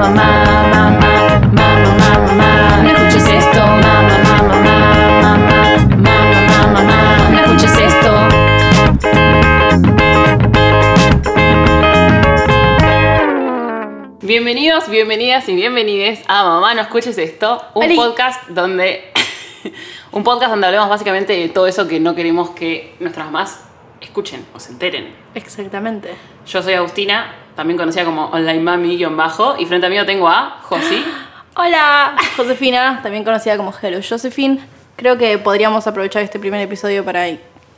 mamá, mamá, mamá, mamá, mamá. No escuches esto, mamá, mamá, mamá, mamá, mamá, mamá. No escuches esto. Bienvenidos, bienvenidas y bienvenides a Mamá No Escuches Esto, un Oli. podcast donde un podcast donde hablamos básicamente de todo eso que no queremos que nuestras mamás escuchen o se enteren. Exactamente. Yo soy Agustina, también conocida como Online Mami-bajo, y frente a mí tengo a Josi. Hola, Josefina, también conocida como Hello Josephine. Creo que podríamos aprovechar este primer episodio para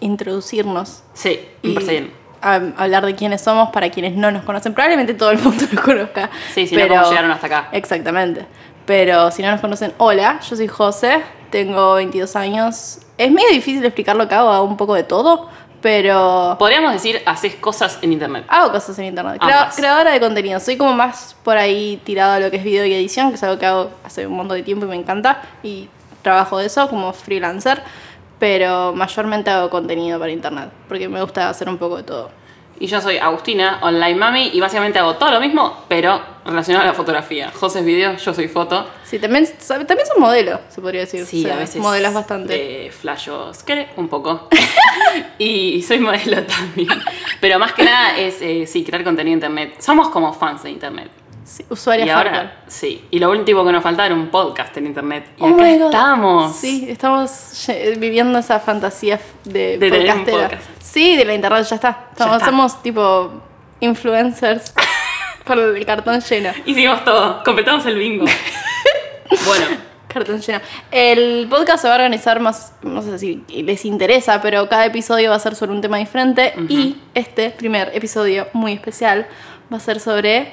introducirnos Sí, me y parece bien. a- hablar de quiénes somos para quienes no nos conocen. Probablemente todo el mundo nos conozca. Sí, si no, ¿cómo llegaron hasta acá? Exactamente. Pero si no nos conocen, hola, yo soy José, tengo 22 años. Es medio difícil explicar lo que hago, hago un poco de todo, pero Podríamos decir, haces cosas en internet. Hago cosas en internet. Creadora de contenido. Soy como más por ahí tirado a lo que es video y edición, que es algo que hago hace un montón de tiempo y me encanta. Y trabajo de eso como freelancer. Pero mayormente hago contenido para internet. Porque me gusta hacer un poco de todo. Y yo soy Agustina, Online Mami, y básicamente hago todo lo mismo, pero relacionado a la fotografía. José es video, yo soy foto. Sí, también, también son modelo, se podría decir. Sí, O sea, a veces. Modelas bastante. De flashos, ¿qué? Un poco. y soy modelo también. Pero más que nada es, eh, sí, crear contenido en internet. Somos como fans de internet. Sí, usuaria y hardcore. ahora, sí. Y lo último que nos faltaba era un podcast en internet. Y Oh acá estamos. Sí, estamos viviendo esa fantasía de, De podcastera. podcast. Sí, de la internet, ya está. Estamos- está. Somos tipo influencers con el cartón lleno. Hicimos todo. Completamos el bingo. bueno, Cartón lleno. El podcast se va a organizar más, no sé si les interesa, pero cada episodio va a ser sobre un tema diferente. Y este primer episodio muy especial va a ser sobre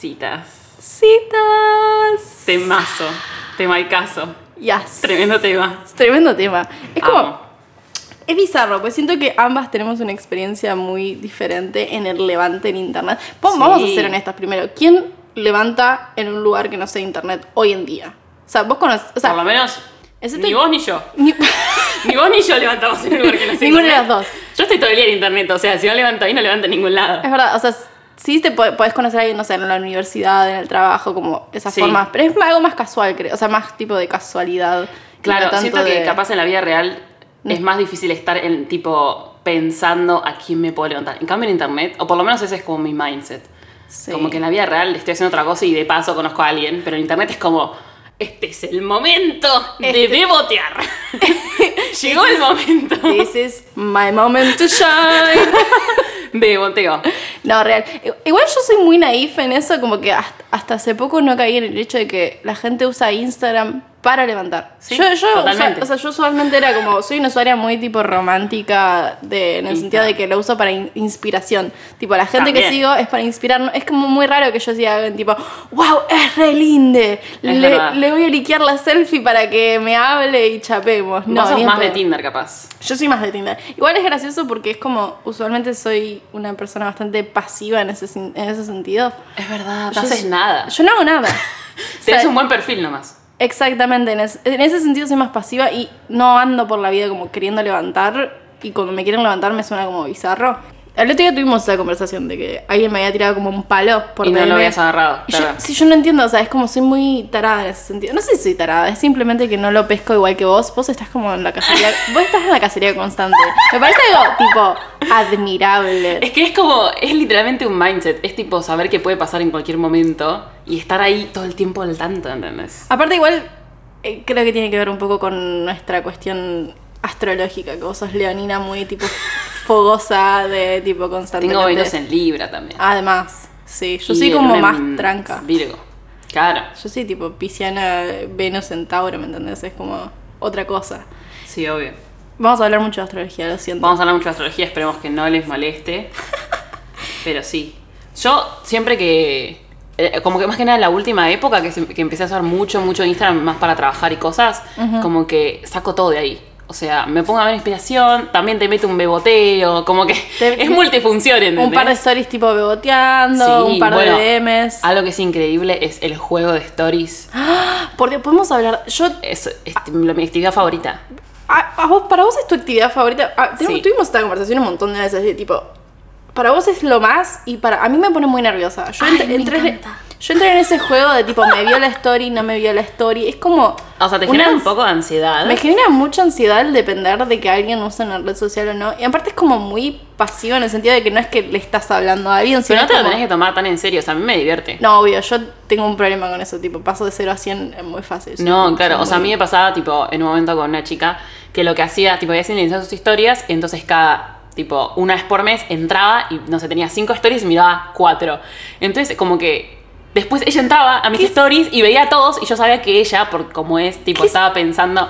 citas. citas. Temazo. Tema y caso. Yes. Tremendo tema. Tremendo tema. Es como. Es bizarro, pues siento que ambas tenemos una experiencia muy diferente en el levante en internet. Vamos Sí. vamos a ser honestas primero. ¿Quién levanta en un lugar que no sea internet hoy en día? O sea, vos conoces. O sea, Por lo menos, ni vos ni yo. ni- Ni vos ni yo levantamos en un lugar que no sea Ninguna de internet. las dos. Yo estoy todo el día en internet, o sea, si no levanto ahí, no levanto en ningún lado. Es verdad, o sea, sí te po- podés conocer a alguien, no sé, en la universidad, en el trabajo, como esas Sí. formas. Pero es algo más casual, creo. O sea, más tipo de casualidad. Claro, no tanto siento que de- capaz en la vida real Es más difícil estar en tipo pensando a quién me puedo levantar. En cambio en internet, o por lo menos ese es como mi mindset. Sí. Como que en la vida real estoy haciendo otra cosa y de paso conozco a alguien, pero en internet es como, este es el momento de Este- debotear. Llegó el momento This is my moment to shine. de boteo. No, real. Igual yo soy muy naif en eso, como que hasta, hasta hace poco no caí en el hecho de que la gente usa Instagram para levantar. Sí, yo, yo, totalmente. o sea, yo usualmente era como, soy una usuaria muy tipo romántica de, en el Insta. sentido de que lo uso para in- inspiración. Tipo, la gente que También. sigo es para inspirarnos. Es como muy raro que yo siga tipo, wow, es re linde. Le, le voy a liquear la selfie para que me hable y chapemos. No, Vos sos más de. Tinder capaz. Yo soy más de Tinder. Igual es gracioso porque es como, usualmente soy una persona bastante pasiva en ese, en ese sentido. Es verdad, no Yo haces nada. Yo no hago nada. Tenés O sea, un buen perfil nomás. Exactamente, en, en ese sentido soy más pasiva y no ando por la vida como queriendo levantar y cuando me quieren levantar me suena como bizarro. El otro día tuvimos esa conversación de que alguien me había tirado como un palo por Y no DM. lo habías agarrado, Y yo, claro. sí, yo no entiendo, o sea, es como soy muy tarada en ese sentido. No sé si soy tarada, es simplemente que no lo pesco igual que vos. Vos estás como en la cacería. vos estás en la cacería constante. Me parece algo tipo admirable. Es que es como, es literalmente un mindset. Es tipo saber que puede pasar en cualquier momento y estar ahí todo el tiempo al tanto, ¿entendés? Aparte, igual eh, creo que tiene que ver un poco con nuestra cuestión astrológica, que vos sos leonina muy tipo fogosa, de tipo constantemente. Tengo Venus en Libra también. Además, sí, yo Y soy como más tranca. Virgo. Claro. Yo soy tipo pisciana, Venus en Tauro, ¿me entendés? Es como otra cosa. Sí, obvio. Vamos a hablar mucho de astrología, lo siento. Vamos a hablar mucho de astrología, esperemos que no les moleste. Pero sí. Yo siempre que. eh, Como que más que nada en la última época que, se- que empecé a usar mucho, mucho Instagram más para trabajar y cosas, como que saco todo de ahí. O sea, me pongo a ver inspiración, también te meto un beboteo, como que Te- es multifunción, ¿entendés? Un par de stories tipo beboteando, Sí, un par bueno, de DMs. Algo que es increíble es el juego de stories. Porque podemos hablar. Yo. Es, es mi actividad favorita. A, a vos, para vos es tu actividad favorita. Ah, tenemos- Sí. Tuvimos esta conversación un montón de veces de tipo. Para vos es lo más y para. A mí me pone muy nerviosa. Yo Ay, en, me en tres, encanta. Yo entré en ese juego de tipo, me vio la story, no me vio la story. Es como. O sea, te genera un poco de ansiedad. Me genera mucha ansiedad el depender de que alguien use una red social o no. Y aparte es como muy pasivo en el sentido de que no es que le estás hablando a alguien, Pero no te lo tenés que tomar tan en serio, o sea, a mí me divierte. No, obvio, yo tengo un problema con eso, tipo, paso de 0 a 100 es muy fácil. No, claro, o sea, a mí me pasaba, tipo, en un momento con una chica que lo que hacía, tipo, había silenciado sus historias, y entonces cada, tipo, una vez por mes entraba y, no sé, tenía cinco stories y miraba cuatro. Entonces, como que después ella entraba a mis stories y veía a todos, y yo sabía que ella, por como es, tipo, ¿Qué es- estaba pensando,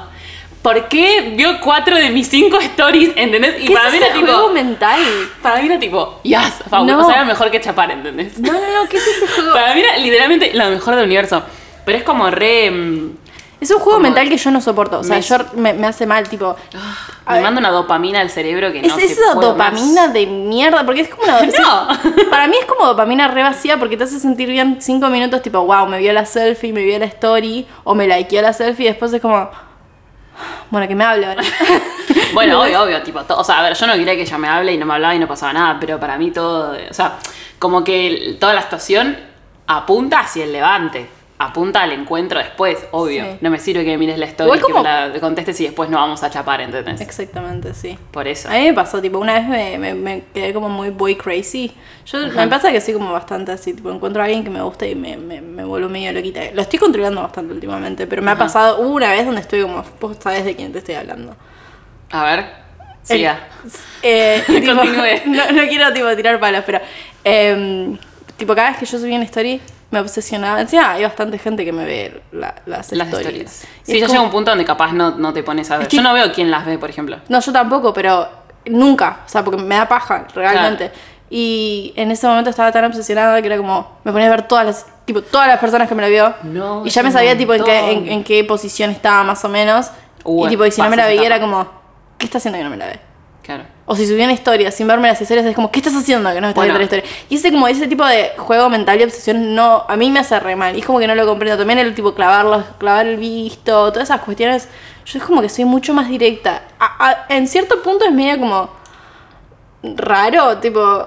¿por qué vio cuatro de mis cinco stories? ¿Entendés? Y ¿Qué para es mí ese era tipo. juego mental? Para mí era tipo, yes, No. o sea, era mejor que chapar, ¿entendés? No, no, no, ¿qué es ese juego? Para mí era literalmente lo mejor del universo. Pero es como re. Es un juego mental que yo no soporto. O sea, Me- yo me, me hace mal, tipo. A Me ver. manda una dopamina al cerebro que no es esa dopamina más. de mierda, porque es como una. No. Para mí es como dopamina re vacía porque te hace sentir bien cinco minutos, tipo, wow, me vio la selfie, me vio la story, o me likeó la selfie, y después es como. Bueno, que me hable ahora. Bueno, obvio, obvio, tipo, to- o sea, a ver, yo no quería que ella me hable y no me hablaba y no pasaba nada, pero para mí todo, o sea, como que toda la situación apunta hacia el levante, apunta al encuentro después, obvio. Sí. No me sirve que mires la Igual y que como- me la contestes y después no vamos a chapar, ¿entendés? Exactamente, sí. Por eso. A mí me pasó, tipo, una vez me, me- me quedé como muy boy crazy. Yo me pasa que soy como bastante así, tipo, encuentro a alguien que me gusta y me, me, me vuelvo medio loquita. Lo estoy controlando bastante últimamente, pero me ha pasado una vez donde estoy como, vos sabés de quién te estoy hablando. A ver, siga. Eh, tipo, Continúe. no, no quiero tipo tirar palos, pero em, tipo cada vez que yo subí una story me obsesionaba. Encima hay bastante gente que me ve la- las, Las stories. historias. Y Sí, ya como- llega un punto donde capaz no, no te pones a ver. Yo no veo quién las ve, por ejemplo. No, yo tampoco, pero nunca. O sea, porque me da paja, realmente. Y en ese momento estaba tan obsesionada que era como, me ponía a ver todas las, tipo, todas las personas que me la vio. No, y ya me sabía tipo en qué, en, en qué posición estaba más o menos. Uh, y tipo, y si no me la veía era como, ¿qué está haciendo que no me la ve? Claro. O si subía una historia sin verme las historias, es como, ¿qué estás haciendo que no me estás Bueno. viendo la historia? Y ese como ese tipo de juego mental y obsesión no, a mí me hace re mal. Y es como que no lo comprendo. También el tipo clavarlos, clavar el visto, todas esas cuestiones. Yo es como que soy mucho más directa. A- a- en cierto punto es medio como raro, tipo.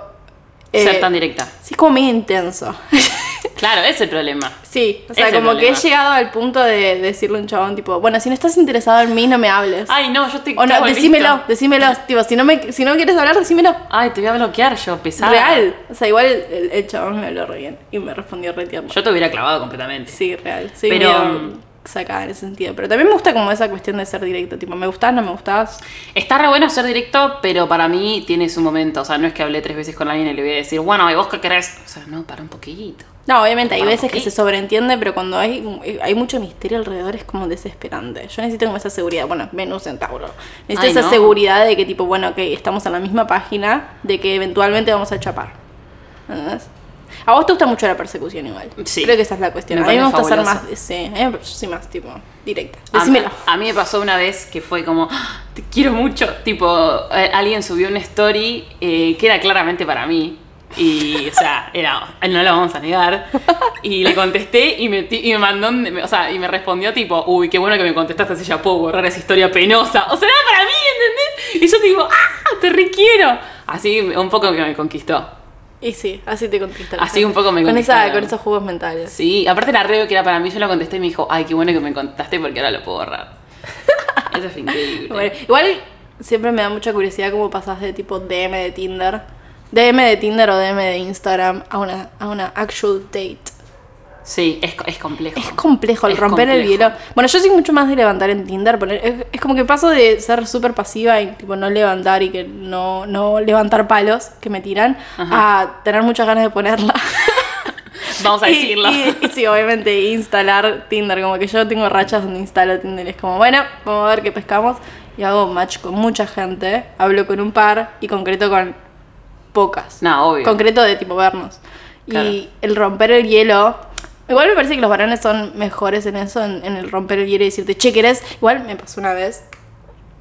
eh, Ser tan directa. Sí, es como medio intenso. Claro, ese es el problema. sí, o sea, como que he llegado al punto de decirle a un chabón, tipo, bueno, si no estás interesado en mí, no me hables. Ay, no, yo te o no, decímelo, visto. decímelo. Tipo, si no, me, si no me quieres hablar, decímelo. Ay, te voy a bloquear yo, pesada. Real. O sea, igual el, el chabón me habló re bien y me respondió re tierno. Yo te hubiera clavado completamente. Sí, real. Sí, Pero- pero sacada en ese sentido. Pero también me gusta como esa cuestión de ser directo. Tipo, ¿me gustás, no me gustás? Está re bueno ser directo, pero para mí tiene su momento. O sea, no es que hablé tres veces con alguien y le voy a decir, bueno, ¿y vos qué querés? O sea, no, para un poquito. No, obviamente hay veces que se sobreentiende, pero cuando hay, hay mucho misterio alrededor es como desesperante. Yo necesito como esa seguridad. Bueno, Venus en Tauro. Necesito Ay, esa no. seguridad de que, tipo, bueno, ok, estamos en la misma página, de que eventualmente vamos a chapar. ¿Entendés? A vos te gusta mucho la persecución igual. Sí. Creo que esa es la cuestión. Me a mí me gusta ser fabuloso. más, sí, más tipo directa. A- Decímelo. A, mí me pasó una vez que fue como, "Ah, te quiero mucho. Tipo, eh, alguien subió una story eh, que era claramente para mí. Y, o sea, era, no lo vamos a negar. Y le contesté y me, y me mandó, o sea, y me respondió tipo, uy, qué bueno que me contestaste, así ya puedo borrar esa historia penosa. O sea, era para mí, ¿entendés? Y yo tipo, ah, te requiero. Así un poco que me conquistó. Y sí, así te contesta. la Así un poco me con, esa, con esos juegos mentales. Sí, aparte era re que era para mí, yo lo contesté y me dijo, ay, qué bueno que me contestaste porque ahora lo puedo borrar. Eso fue increíble. Bueno, igual siempre me da mucha curiosidad cómo pasas de tipo DM de Tinder, DM de Tinder o DM de Instagram a una, a una actual date. Sí, es, es complejo. Es complejo el Es romper el hielo. Bueno, yo soy mucho más de levantar en Tinder. es, es como que paso de ser súper pasiva y tipo no levantar y que no, no levantar palos que me tiran a tener muchas ganas de ponerla. Vamos a decirlo. Y, y sí, obviamente instalar Tinder, como que yo tengo rachas donde instalo Tinder, es como, bueno, vamos a ver qué pescamos. Y hago match con mucha gente, hablo con un par y concreto con pocas. No, obvio. Concreto de tipo vernos. Claro. Y el romper el hielo, igual me parece que los varones son mejores en eso, en, en el romper el hielo y decirte, che, ¿querés? Igual me pasó una vez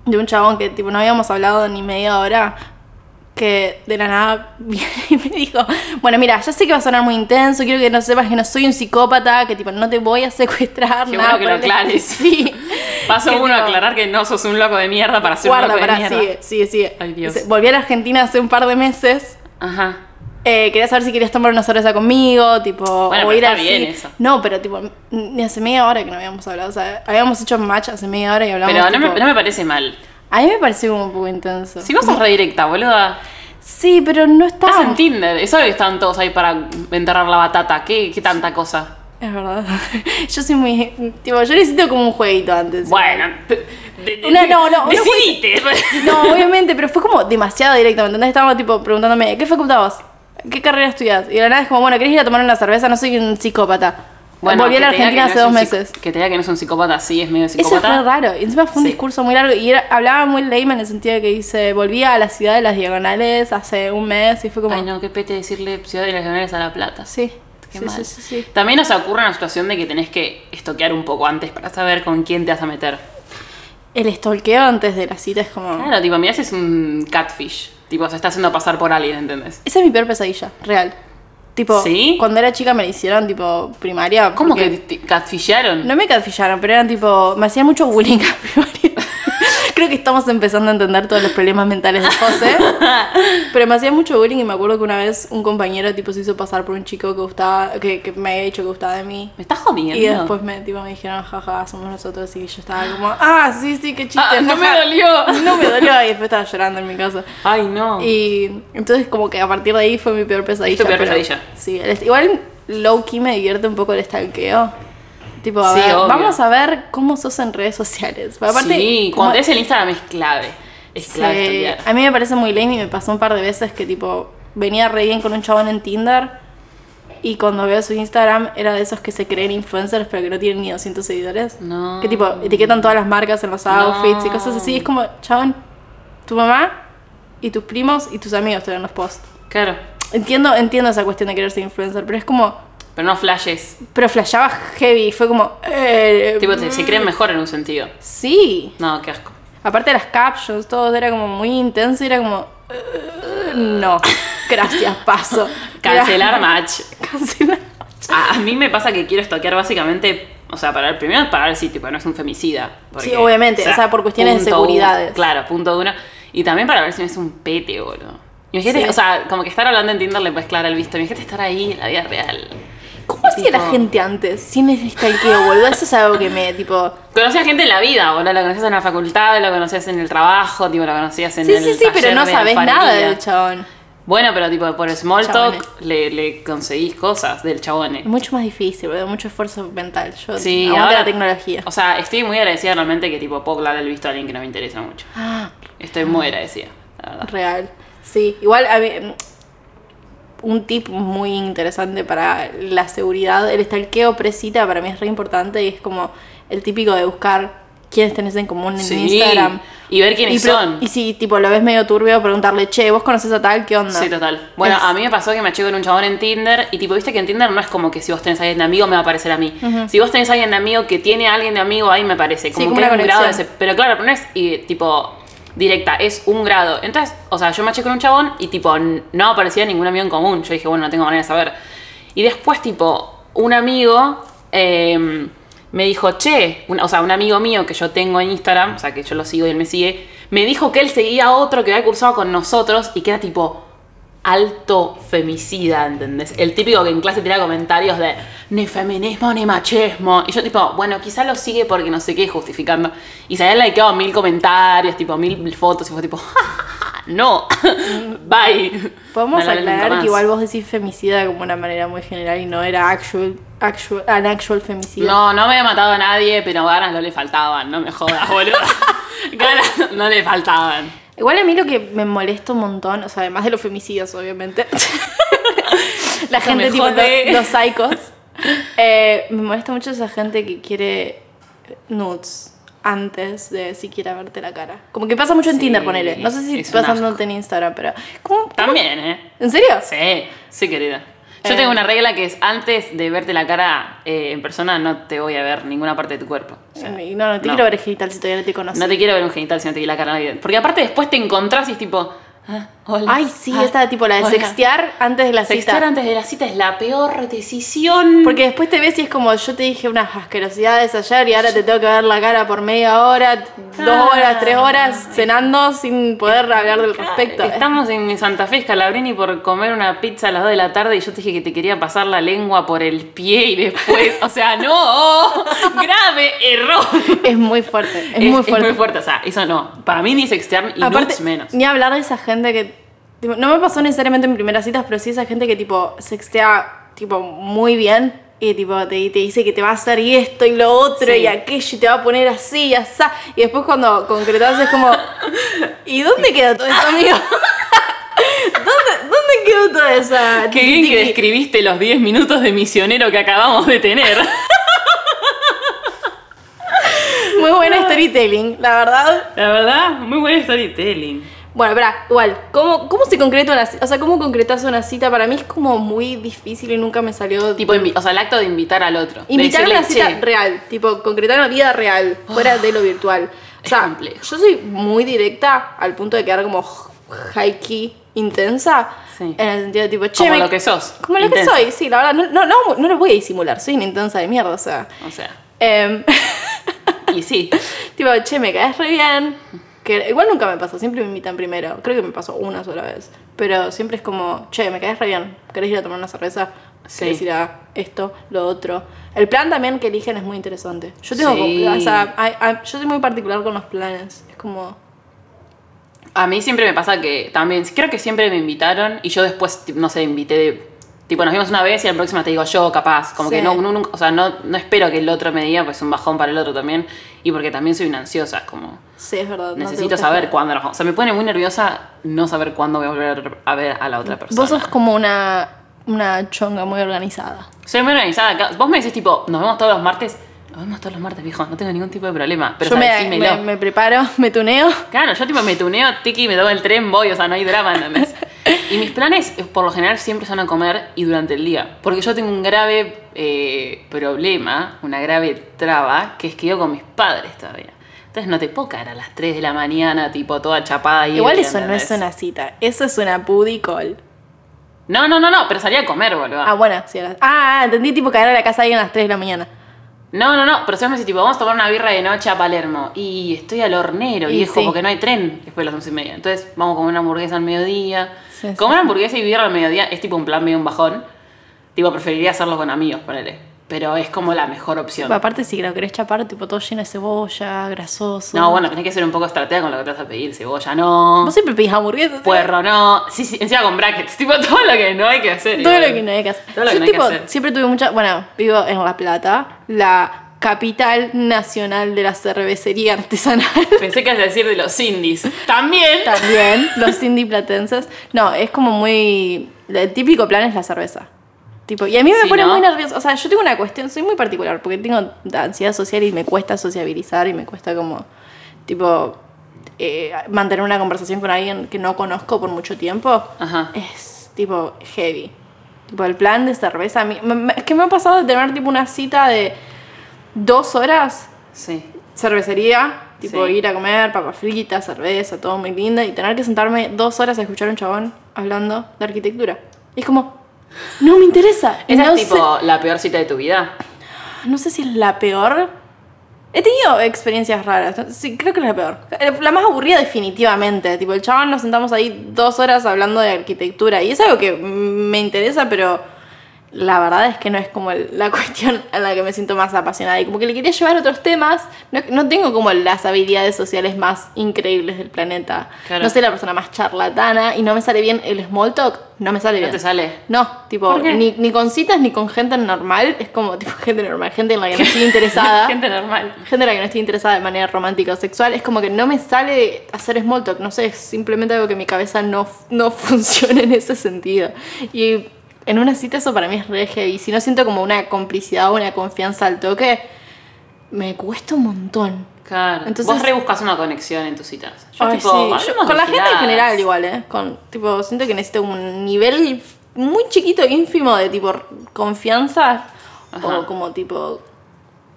de un chabón que tipo no habíamos hablado ni media hora que de la nada viene y me dijo, bueno, mira, ya sé que va a sonar muy intenso, quiero que no sepas que no soy un psicópata, que tipo no te voy a secuestrar, Qué nada bueno que lo el estilo". aclares. Sí. Paso Que uno a aclarar que no sos un loco de mierda para ser Guarda, un loco de mierda. sigue, sigue, sigue. Ay, Dios. Volví a la Argentina hace un par de meses Ajá. Eh, quería saber si querías tomar una cerveza conmigo, tipo, Bueno, o ir está al bien eso. No, pero tipo, ni hace media hora que no habíamos hablado. O sea, habíamos hecho match hace media hora y hablamos. Pero no me, tipo- no me parece mal. A mí me pareció como un poco intenso. Si vos sos redirecta, boluda. Sí, pero no Estás estaba. en Tinder. Es obvio que están todos ahí para enterrar la batata. ¿Qué, qué tanta cosa? Es verdad. Yo soy muy. Tipo, yo necesito como un jueguito antes. Bueno. No, no, no, no Decidite. No, obviamente, pero fue como demasiado directo, ¿me entendés? Estábamos tipo preguntándome, ¿qué facultad vos? ¿Qué carrera estudias? Y de la nada es como, bueno, ¿querés ir a tomar una cerveza? No soy un psicópata. Volví a la Argentina hace dos meses. Que te diga que no es un psicópata, sí, es medio Eso es psicópata. re raro. Y encima fue un Sí. discurso muy largo. Y era- hablaba muy lame en el sentido de que dice, volví a la ciudad de las diagonales hace un mes. Y fue como, Ay, no, qué pete decirle Ciudad de las Canarias a La Plata. sí. Qué sí, mal. sí, sí, sí. También nos ocurre una situación de que tenés que estoquear un poco antes para saber con quién te vas a meter. El stalkeo antes de la cita es como... Claro, tipo, mirá si es un catfish. Tipo, se está haciendo pasar por alguien, ¿entendés? Esa es mi peor pesadilla, real. Tipo, ¿Sí? cuando era chica me la hicieron, tipo, primaria. ¿Cómo que te catfisharon? No me catfillaron, pero eran tipo. Me hacían mucho bullying a primaria. Creo que estamos empezando a entender todos los problemas mentales de José. Pero me hacían mucho bullying y me acuerdo que una vez un compañero tipo se hizo pasar por un chico que gustaba, que, que me había dicho que gustaba de mí. ¿Me estás jodiendo? Y después me, tipo, me dijeron, jaja, somos nosotros. Y yo estaba como, ah, sí, sí, qué chiste. Ah, no me jaja". dolió. No me dolió. Y después estaba llorando en mi casa. Ay, no. Y entonces como que a partir de ahí fue mi peor pesadilla. Es tu peor pero- pesadilla. Sí, igual low key me divierte un poco el stalkeo. Tipo, a Sí, ver, vamos a ver cómo sos en redes sociales. Aparte, sí, cuando tenés el Instagram es clave. Es clave estudiar. a mí me parece muy lame y me pasó un par de veces que tipo venía re bien con un chabón en Tinder y cuando veo su Instagram era de esos que se creen influencers pero que no tienen ni 200 seguidores. No. Que tipo etiquetan todas las marcas en los outfits y cosas así. Es como, chabón, tu mamá y tus primos y tus amigos te ven los posts. Claro. Entiendo, entiendo esa cuestión de querer ser influencer, pero es como. Pero no flashes. Pero flashaba heavy, fue como. eh, Tipo, te- se creen mejor en un sentido. Sí. No, qué asco. Aparte de las captions, todo era como muy intenso y era como. eh, no. Gracias, paso. Cancelar Era- match. Cancelar. A, a mí me pasa que quiero estoquear básicamente, o sea, para primero para ver si tipo no es un femicida. porque, Sí, obviamente, o sea, por cuestiones de punto seguridades. uno- claro, punto uno. Y también para ver si no es un pete, boludo. Imagínate, Sí. o sea, como que estar hablando en Tinder le puedes clavar el visto. Imagínate estar ahí en la vida real. ¿Cómo hacía la gente antes? Sin el stalkeo, boludo. Eso es algo que me, tipo. Conocías gente en la vida, boludo. Lo conocías en la facultad, lo conocías en el trabajo, tipo, lo conocías en Sí, el sí, sí, pero taller no de sabes nada del chabón. Bueno, pero tipo, por small Chabones. talk le, le conseguís cosas del chabón. Es mucho más difícil, boludo. Mucho esfuerzo mental. Yo Sí, ahora, la tecnología. O sea, estoy muy agradecida realmente que tipo puedo clavar el visto a alguien que no me interesa mucho. Ah, Estoy muy agradecida, la verdad. Real. Sí, igual a mí- un tip muy interesante para la seguridad, el stalkeo presita para mí es re importante y es como el típico de buscar quiénes tenés en común en Sí, Instagram. y ver quiénes Y son. Y si tipo lo ves medio turbio, preguntarle, che, vos conoces a tal, ¿qué onda? Sí, total. Bueno, Es- a mí me pasó que me eché con un chabón en Tinder y tipo, viste que en Tinder no es como que si vos tenés a alguien de amigo me va a aparecer a mí. Si vos tenés a alguien de amigo que tiene a alguien de amigo, ahí me parece. Como como que una es un grado de ese- Pero claro, pero no es y, tipo directa, es un grado. Entonces, o sea, yo me eché con un chabón y tipo, no aparecía ningún amigo en común. Yo dije, bueno, no tengo manera de saber. Y después, tipo, un amigo eh, me dijo, che, o sea, un amigo mío que yo tengo en Instagram, o sea, que yo lo sigo y él me sigue, me dijo que él seguía a otro que había cursado con nosotros y que era tipo alto femicida, ¿entendés? El típico que en clase tira comentarios de ni feminismo ni machismo. Y yo tipo, bueno, quizá lo sigue porque no sé qué, justificando. Y se habían likeado mil comentarios, tipo mil fotos y fue tipo, "Ja, ja, ja, no, bye. Podemos No aclarar que igual vos decís femicida como una manera muy general y no era actual, actual, an actual femicida. No, no me había matado a nadie, pero ganas no le faltaban, no me jodas, boludo. ganas no le faltaban. Igual a mí lo que me molesta un montón, o sea, además de los femicidios, obviamente. la gente tipo los, los psicos. Eh, me molesta mucho esa gente que quiere nudes antes de siquiera verte la cara. Como que pasa mucho en Sí, Tinder, ponele. No sé si pasa tanto en Instagram, pero. ¿Cómo? También, ¿eh? ¿En serio? Sí, sí, querida. Yo Eh. tengo una regla que es antes de verte la cara eh, en persona no te voy a ver ninguna parte de tu cuerpo. O sea, no, no te no. quiero ver el genital si todavía no te conoces. No te quiero ver un genital si no te vi la cara. Porque aparte después te encontrás y es tipo, ah, Hola. Ay, sí, Ah, esta tipo la de hola. sextear antes de la Sextear cita. antes de la cita es la peor decisión. Porque después te ves y es como yo te dije unas asquerosidades ayer y ahora te tengo que ver la cara por media hora, dos Ah. horas, tres horas cenando sin poder hablar del respecto. Estamos en Santa Fe, Scalabrini, por comer una pizza a las 2 de la tarde y yo te dije que te quería pasar la lengua por el pie y después, o sea, no, grave error. Es muy fuerte, es, muy fuerte. muy fuerte, o sea, eso no. Para mí ni sextear y Aparte, nudes menos. ni hablar de esa gente que. Tipo, no me pasó necesariamente en primeras citas, pero sí esa gente que tipo sextea tipo muy bien y tipo te, te dice que te va a hacer y esto y lo otro Sí. y aquello y te va a poner así y así. Y después cuando concretas es como. ¿Y dónde quedó todo eso, amigo? ¿Dónde, ¿Dónde quedó toda esa.? Qué bien que describiste los 10 minutos de misionero que acabamos de tener. Muy buena storytelling, la verdad. La verdad, muy buen storytelling. Bueno, espera, igual, ¿cómo, ¿cómo se concreta una cita? O sea, ¿cómo concretas una cita? Para mí es como muy difícil y nunca me salió. Tipo, invi- o sea, el acto de invitar al otro. Invitar a una cita real, tipo, concretar una vida real, fuera de lo virtual. O sea, complejo. yo soy muy directa al punto de quedar como high-key intensa. Sí. En el sentido de tipo, che, Como me- lo que sos, Como lo intensa. que soy, sí, la verdad. No, no, no, no lo voy a disimular, soy una intensa de mierda, o sea. O sea, em, y sí. tipo, che, me caes re bien. Que igual nunca me pasó, siempre me invitan primero. Creo que me pasó una sola vez. Pero siempre es como, che, me caes re bien. ¿Querés ir a tomar una cerveza? Sí. ¿Querés ir a esto, lo otro? El plan también que eligen es muy interesante. Yo tengo Sí. o sea, yo soy muy particular con los planes. Es como. A mí siempre me pasa que también, creo que siempre me invitaron y yo después, no sé, invité de. Tipo, nos vimos una vez y la próxima te digo yo, capaz. Como Sí. que no, no- o sea, no, no espero que el otro me diga, pues es un bajón para el otro también. Y porque también soy una ansiosa, como. Sí, es verdad. no necesito gusta saber cuándo nos vamos. O sea, me pone muy nerviosa no saber cuándo voy a volver a ver a la otra persona. Vos sos como una, una chonga muy organizada. Soy muy organizada. Vos me decís, tipo, nos vemos todos los martes. Nos vemos todos los martes, viejo. No tengo ningún tipo de problema. Pero yo me, decímelo. me, me preparo, me tuneo. Claro, yo tipo me tuneo, tiki, me tomo el tren, voy, o sea, no hay drama, ¿entendés? Y mis planes, por lo general, siempre son a comer y durante el día. Porque yo tengo un grave eh, problema, una grave traba, que es que yo con mis padres todavía. Entonces no te puedo caer a las 3 de la mañana, tipo, toda chapada y Igual eso no es una cita, eso es una call. No, no, no, no, pero salí a comer, boludo. Ah, bueno, sí. a las- Ah, entendí tipo caer a la casa de alguien a las 3 de la mañana. No, no, no, pero si vos me tipo, vamos a tomar una birra de noche a Palermo. Y estoy al hornero, Y viejo, sí. porque no hay tren después de las once y media. Entonces, vamos a comer una hamburguesa al mediodía. Sí, sí. comer hamburguesa y birra al mediodía es tipo un plan medio un bajón. Tipo, preferiría hacerlo con amigos, ponele. Pero es como la mejor opción. Aparte, si lo querés chapar, tipo todo lleno de cebolla, grasoso. No, bueno, tenés que ser un poco estratega con lo que te vas a pedir. Cebolla, no. Vos siempre pedís hamburguesas. Puerro, no. Sí, sí, encima con brackets. Tipo, todo lo que no hay que hacer. Todo igual. lo que no hay que hacer. Todo lo Yo, que no hay que tipo, hacer. siempre tuve mucha. Bueno, vivo en La Plata, la capital nacional de la cervecería artesanal. Pensé que a decir de los indies. También. También, los indie platenses. No, es como muy. El típico plan es la cerveza. Tipo, y a mí me Sí, pone ¿no? muy nerviosa. O sea, yo tengo una cuestión, soy muy particular, porque tengo ansiedad social y me cuesta sociabilizar y me cuesta como. Tipo. eh, mantener una conversación con alguien que no conozco por mucho tiempo. Ajá. Es tipo heavy. Tipo, el plan de cerveza. a mí- es que me ha pasado de tener tipo una cita de dos horas Sí. cervecería, tipo Sí. ir a comer, papas fritas, cerveza, todo muy lindo, y tener que sentarme dos horas a escuchar a un chabón hablando de arquitectura. Y es como, no me interesa. Esa no, es tipo la peor cita de tu vida. no sé si es la peor. He tenido experiencias raras. Sí, creo que es la peor. La más aburrida definitivamente. Tipo, el chabón nos sentamos ahí dos horas hablando de arquitectura. Y es algo que me interesa, pero la verdad es que no es como el- la cuestión en la que me siento más apasionada. Y como que le quería llevar otros temas. No, no tengo como las habilidades sociales más increíbles del planeta. Claro. No soy la persona más charlatana y no me sale bien el small talk. No me sale No bien. te sale. No, tipo, ni, ni con citas ni con gente normal. Es como tipo gente normal, gente en la que no estoy interesada. Gente normal. gente en la que no estoy interesada de manera romántica o sexual. Es como que no me sale hacer small talk. No sé, es simplemente algo que mi cabeza no, no funciona en ese sentido. Y en una cita eso para mí es re heavy. Si no siento como una complicidad o una confianza al toque, me cuesta un montón. Claro. Entonces- Vos rebuscas una conexión en tus citas. Yo, Ay, tipo, sí, yo- hablemos con la gente en general igual, ¿eh? Con, tipo, siento que necesito un nivel muy chiquito, ínfimo de tipo confianza Ajá. o como tipo,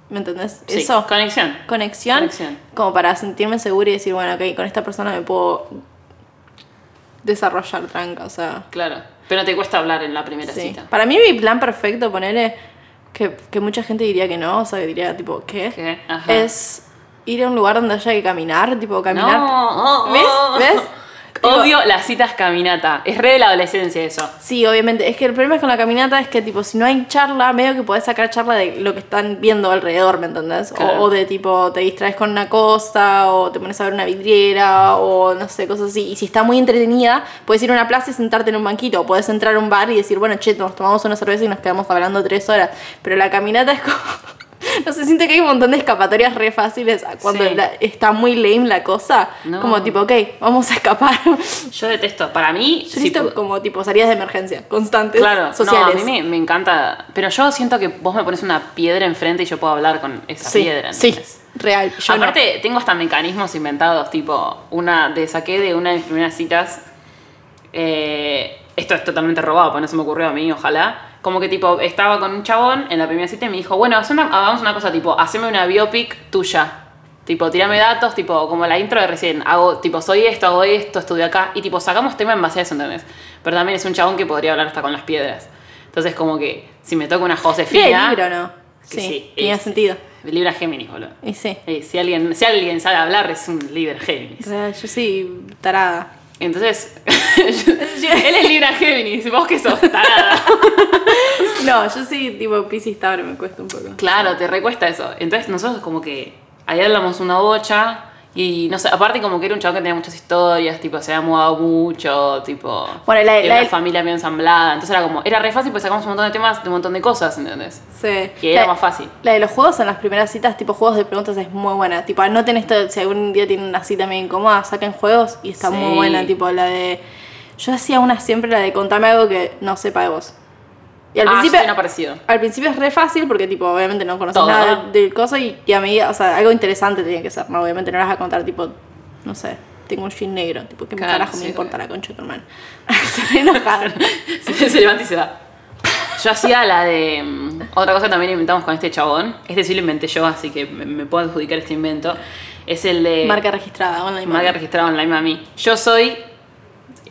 ¿me entendés? Sí, Eso, Conexión. conexión, Conexión. como para sentirme segura y decir, bueno, ok, con esta persona me puedo desarrollar tranca, o sea. Claro. Pero te cuesta hablar en la primera Sí. cita. Para mí mi plan perfecto, ponerle que, que mucha gente diría que no, o sea, que diría tipo, ¿qué? ¿Qué? Ajá. Es ir a un lugar donde haya que caminar, tipo caminar. No, oh, ¿Ves? oh. ¿Ves? Odio las citas caminata. Es re de la adolescencia eso. Sí, obviamente. Es que el problema es con la caminata es que, tipo, si no hay charla, medio que podés sacar charla de lo que están viendo alrededor, ¿me entendés? O, de, tipo, te distraes con una cosa, o te pones a ver una vidriera, o no sé, cosas así. Y si está muy entretenida, puedes ir a una plaza y sentarte en un banquito. O puedes entrar a un bar y decir, bueno, che, nos tomamos una cerveza y nos quedamos hablando tres horas. Pero la caminata es como... No sé, siento que hay un montón de escapatorias re fáciles cuando Sí. la- está muy lame la cosa. No. Como tipo, ok, vamos a escapar. Yo detesto. Para mí, Yo si como tipo salidas de emergencia constantes, Claro, sociales. no, a mí me, me encanta. Pero yo siento que vos me pones una piedra enfrente y yo puedo hablar con esa sí, piedra. sí, real. Yo no. Aparte, tengo hasta mecanismos inventados, tipo, una de saqué de una de mis primeras citas. eh, esto es totalmente robado, porque no se me ocurrió a mí, ojalá. Como que tipo, estaba con un chabón en la primera cita y me dijo, bueno, haz una- hagamos una cosa, tipo, haceme una biopic tuya. Tipo, tirame datos, tipo, como la intro de recién. Hago, tipo, soy esto, hago esto, estudio acá. Y tipo, sacamos tema en base a eso, ¿entendés? Pero también es un chabón que podría hablar hasta con las piedras. Entonces, como que, si me toca una Josefina. libro, ¿no? que Sí, tenía es- sentido. Libra Géminis, boludo. Y sí. Eh, si, alguien, si alguien sabe hablar, es un Libra Géminis. Real, yo sí, tarada. Entonces, él es Libra Géminis, vos que sos tarada. No, yo sí, tipo, Pisces Tauro me cuesta un poco. Claro, te recuesta eso. Entonces, nosotros como que ahí hablamos una bocha y no sé, aparte como que era un chavo que tenía muchas historias, tipo, se había mudado mucho, tipo, Bueno, la- era la- una familia bien ensamblada. Entonces era como, era re fácil porque sacamos un montón de temas de un montón de cosas, ¿entendés? Sí. Y era La- más fácil. La de los juegos en las primeras citas, tipo juegos de preguntas, es muy buena. Tipo, anoten esto, si algún día tienen una cita medio incómoda, saquen juegos y está Sí. muy buena. Tipo, la de. Yo hacía una siempre, la de contame algo que no sepa de vos. Y al ah, principio. yo tengo parecido. Al principio es re fácil porque, tipo, obviamente no conoces Todo, nada ¿no? del, del coso y, y a medida, o sea, algo interesante tiene que ser, ¿no? Obviamente no vas a contar, tipo, no sé, tengo un jean negro, tipo, ¿qué Claro, carajo sí, me importa la concha de tu hermano? Se ve enojada. se, se levanta y se va. Yo hacía la de. mm, Otra cosa que también inventamos con este chabón. Este sí lo inventé yo, así que me, me puedo adjudicar este invento. Es el de. Marca registrada, online. marca registrada online mami. Yo soy.